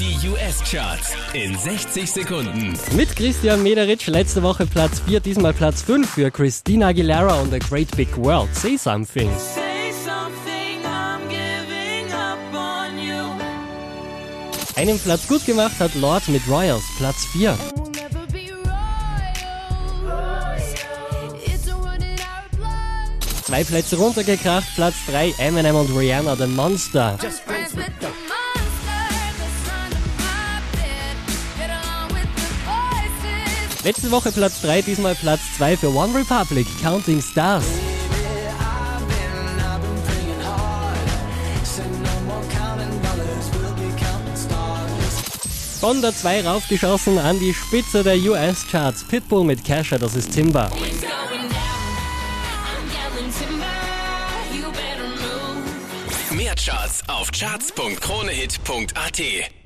Die US-Charts in 60 Sekunden. Mit Christian Mederitsch letzte Woche Platz 4, diesmal Platz 5 für Christina Aguilera und A Great Big World. Say Something. Say something, I'm giving up on you. Einen Platz gut gemacht hat Lord mit Royals, Platz 4. We'll never be royals. It's a run in our blood. Zwei Plätze runtergekracht, Platz 3, Eminem und Rihanna, The Monster. Friends Letzte Woche Platz 3, diesmal Platz 2 für One Republic, Counting Stars. Von der 2 raufgeschossen an die Spitze der US-Charts. Pitbull mit Kesha, das ist Timber. Mehr Charts auf charts.kronehit.at.